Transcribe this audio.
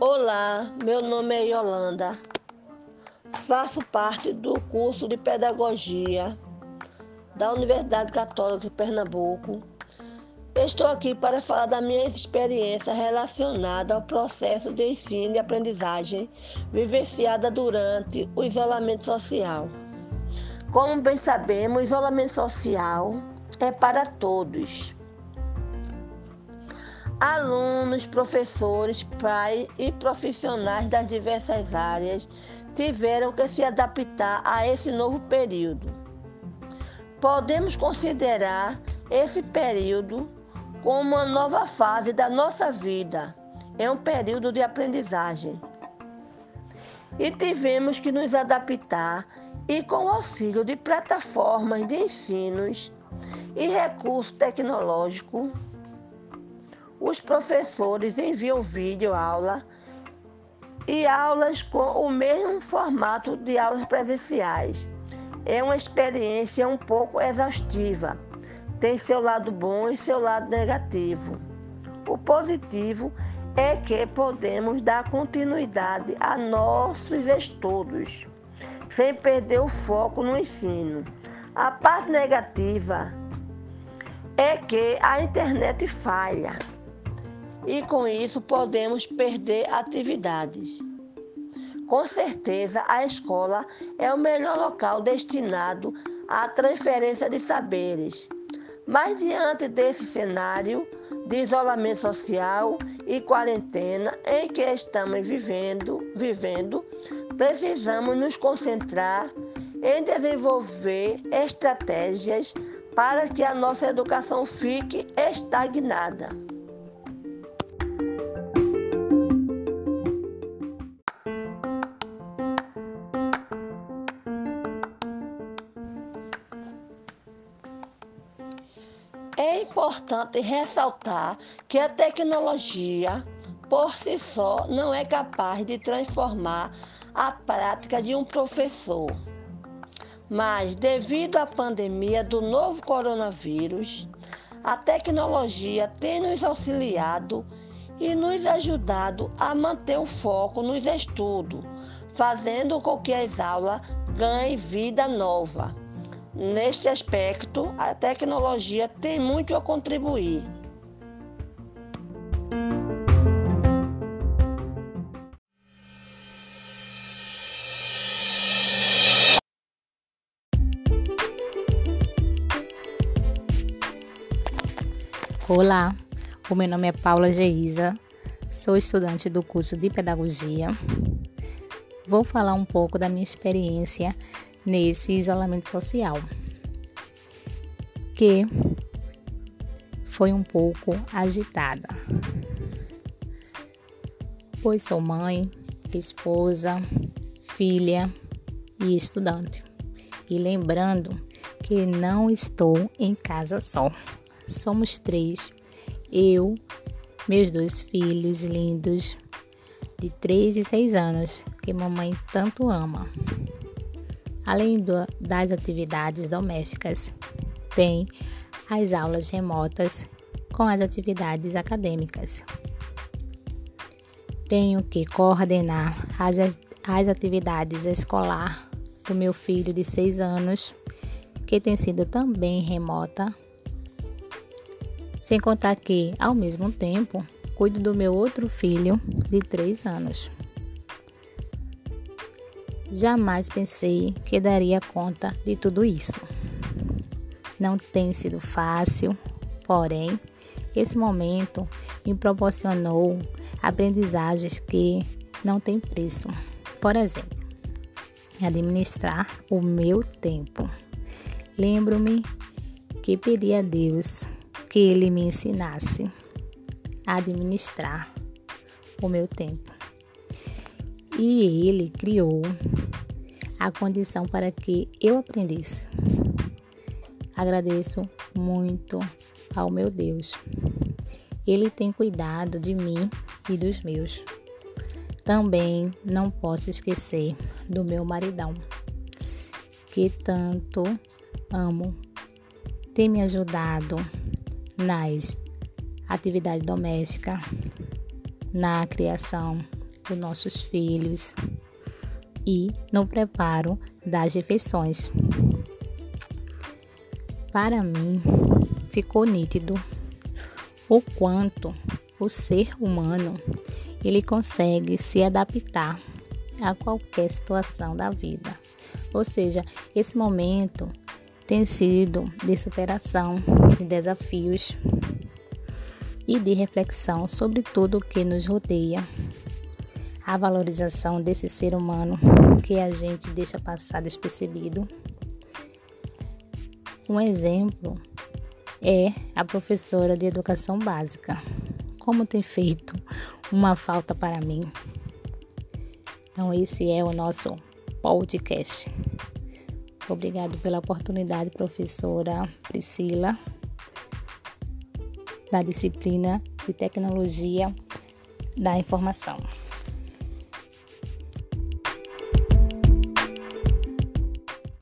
Olá, meu nome é Yolanda. Faço parte do curso de Pedagogia da Universidade Católica de Pernambuco. Estou aqui para falar da minha experiência relacionada ao processo de ensino e aprendizagem vivenciada durante o isolamento social. Como bem sabemos, o isolamento social é para todos Alunos, professores, pais e profissionais das diversas áreas tiveram que se adaptar a esse novo período. Podemos considerar esse período como uma nova fase da nossa vida. É um período de aprendizagem. E tivemos que nos adaptar e com o auxílio de plataformas de ensinos e recursos tecnológicos os professores enviam vídeo aula e aulas com o mesmo formato de aulas presenciais. É uma experiência um pouco exaustiva. Tem seu lado bom e seu lado negativo. O positivo é que podemos dar continuidade a nossos estudos, sem perder o foco no ensino. A parte negativa é que a internet falha e com isso podemos perder atividades. Com certeza, a escola é o melhor local destinado à transferência de saberes. Mas diante desse cenário de isolamento social e quarentena em que estamos vivendo, vivendo, precisamos nos concentrar em desenvolver estratégias para que a nossa educação fique estagnada. É importante ressaltar que a tecnologia, por si só, não é capaz de transformar a prática de um professor. Mas, devido à pandemia do novo coronavírus, a tecnologia tem nos auxiliado e nos ajudado a manter o foco nos estudos, fazendo com que as aulas ganhem vida nova. Neste aspecto, a tecnologia tem muito a contribuir. Olá, o meu nome é Paula Geisa, sou estudante do curso de Pedagogia. Vou falar um pouco da minha experiência nesse isolamento social, que foi um pouco agitada, pois sou mãe, esposa, filha e estudante. E lembrando que não estou em casa só. Somos três, eu, meus dois filhos lindos, de 3 e 6 anos, que mamãe tanto ama. Além do, das atividades domésticas, tem as aulas remotas com as atividades acadêmicas. Tenho que coordenar as, as atividades escolar do meu filho de 6 anos, que tem sido também remota. Sem contar que, ao mesmo tempo, cuido do meu outro filho de 3 anos. Jamais pensei que daria conta de tudo isso. Não tem sido fácil, porém, esse momento me proporcionou aprendizagens que não têm preço. Por exemplo, administrar o meu tempo. Lembro-me que pedi a Deus que Ele me ensinasse a administrar o meu tempo. E Ele criou a condição para que eu aprendesse. Agradeço muito ao meu Deus. Ele tem cuidado de mim e dos meus. Também não posso esquecer do meu maridão, que tanto amo tem me ajudado nas atividades domésticas, na criação dos nossos filhos e no preparo das refeições. Para mim, ficou nítido o quanto o ser humano ele consegue se adaptar a qualquer situação da vida. Ou seja, esse momento tem sido de superação, de desafios e de reflexão sobre tudo o que nos rodeia. A valorização desse ser humano que a gente deixa passar despercebido. Um exemplo é a professora de educação básica. Como tem feito uma falta para mim. Então, esse é o nosso podcast. Obrigado pela oportunidade, professora Priscila, da disciplina de Tecnologia da Informação.